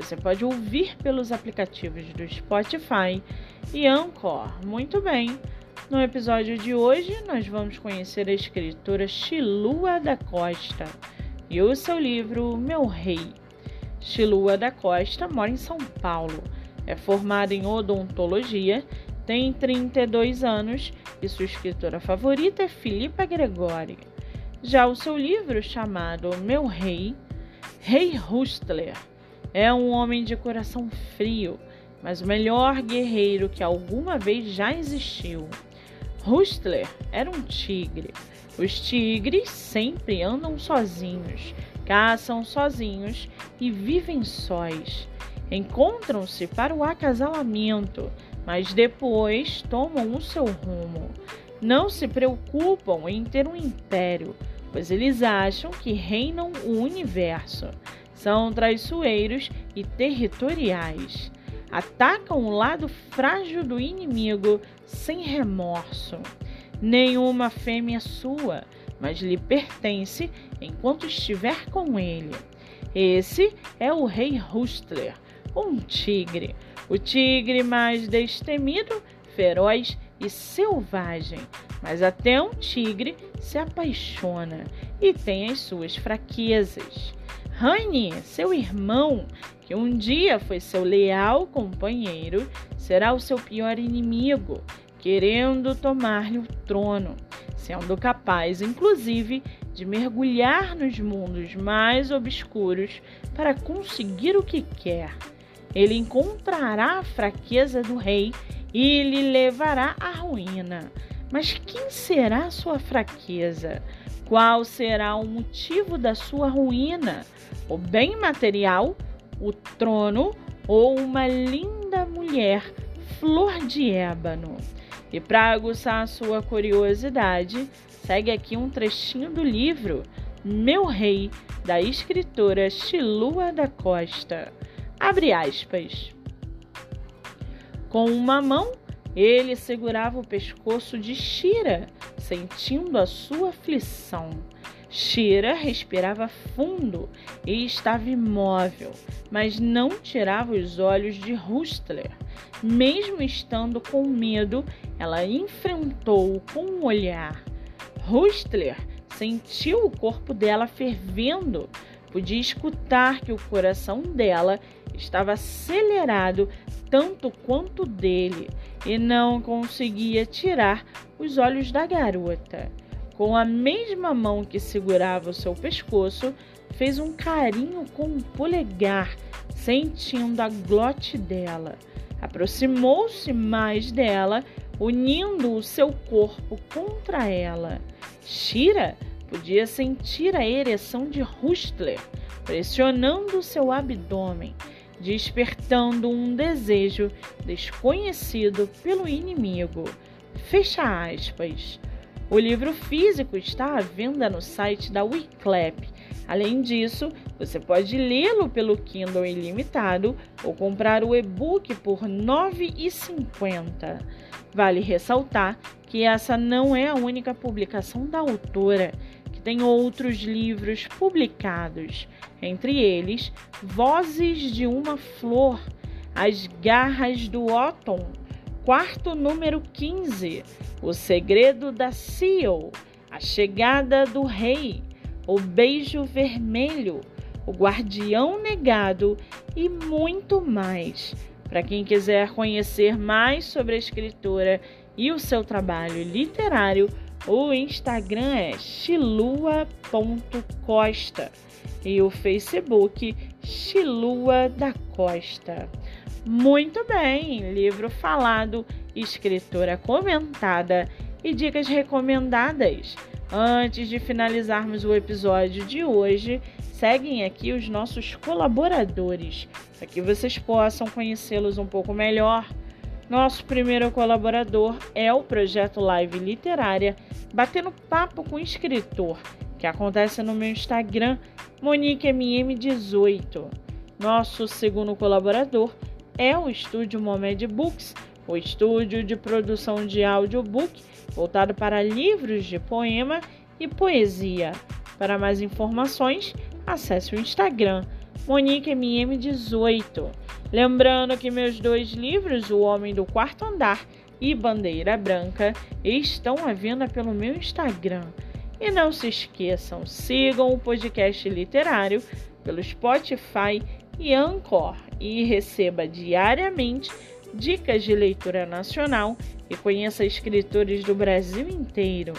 você pode ouvir pelos aplicativos do Spotify e Anchor. Muito bem. No episódio de hoje, nós vamos conhecer a escritora Chilua da Costa e o seu livro Meu Rei. Chilua da Costa mora em São Paulo, é formada em odontologia, tem 32 anos e sua escritora favorita é Filipa Gregori. Já o seu livro, chamado Meu Rei, Rei Hustler, é um homem de coração frio, mas o melhor guerreiro que alguma vez já existiu. Hustler era um tigre. Os tigres sempre andam sozinhos, caçam sozinhos e vivem sós. Encontram-se para o acasalamento, mas depois tomam o seu rumo. Não se preocupam em ter um império, pois eles acham que reinam o universo. São traiçoeiros e territoriais. Atacam o lado frágil do inimigo sem remorso. Nenhuma fêmea sua, mas lhe pertence enquanto estiver com ele. Esse é o rei Hustler, um tigre, o tigre mais destemido, feroz e selvagem. Mas até um tigre se apaixona e tem as suas fraquezas. Raine, seu irmão, que um dia foi seu leal companheiro, será o seu pior inimigo, querendo tomar-lhe o trono, sendo capaz, inclusive, de mergulhar nos mundos mais obscuros para conseguir o que quer. Ele encontrará a fraqueza do rei e lhe levará à ruína. Mas quem será sua fraqueza? Qual será o motivo da sua ruína? O bem material, o trono ou uma linda mulher, flor de ébano? E para aguçar a sua curiosidade, segue aqui um trechinho do livro Meu Rei, da escritora Chilua da Costa. Abre aspas. Com uma mão, ele segurava o pescoço de Shira, sentindo a sua aflição. Shira respirava fundo e estava imóvel, mas não tirava os olhos de Rustler. Mesmo estando com medo, ela enfrentou-o com um olhar. Rustler sentiu o corpo dela fervendo. Podia escutar que o coração dela estava acelerado tanto quanto dele e não conseguia tirar os olhos da garota. Com a mesma mão que segurava o seu pescoço, fez um carinho com o um polegar, sentindo a glote dela. Aproximou-se mais dela, unindo o seu corpo contra ela. Shira podia sentir a ereção de Hustler pressionando seu abdômen despertando um desejo desconhecido pelo inimigo. Fecha aspas. O livro físico está à venda no site da Wiclap. Além disso, você pode lê-lo pelo Kindle ilimitado ou comprar o e-book por R$ 9,50. Vale ressaltar que essa não é a única publicação da autora tem outros livros publicados, entre eles Vozes de uma Flor, As Garras do Otton, quarto número 15, O Segredo da Seal, A Chegada do Rei, O Beijo Vermelho, O Guardião Negado e muito mais. Para quem quiser conhecer mais sobre a escritora e o seu trabalho literário, o Instagram é chilua.costa e o Facebook Chilua da Costa. Muito bem, livro falado, escritora comentada e dicas recomendadas. Antes de finalizarmos o episódio de hoje, seguem aqui os nossos colaboradores para que vocês possam conhecê-los um pouco melhor. Nosso primeiro colaborador é o projeto Live Literária Batendo Papo com Escritor, que acontece no meu Instagram, MoniqueMM18. Nosso segundo colaborador é o estúdio Momed Books, o estúdio de produção de audiobook voltado para livros de poema e poesia. Para mais informações, acesse o Instagram MoniqueMM18. Lembrando que meus dois livros, O Homem do Quarto Andar e Bandeira Branca, estão à venda pelo meu Instagram. E não se esqueçam, sigam o podcast literário pelo Spotify e Anchor e receba diariamente dicas de leitura nacional e conheça escritores do Brasil inteiro.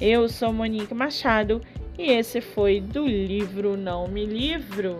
Eu sou Monique Machado e esse foi do livro Não Me Livro.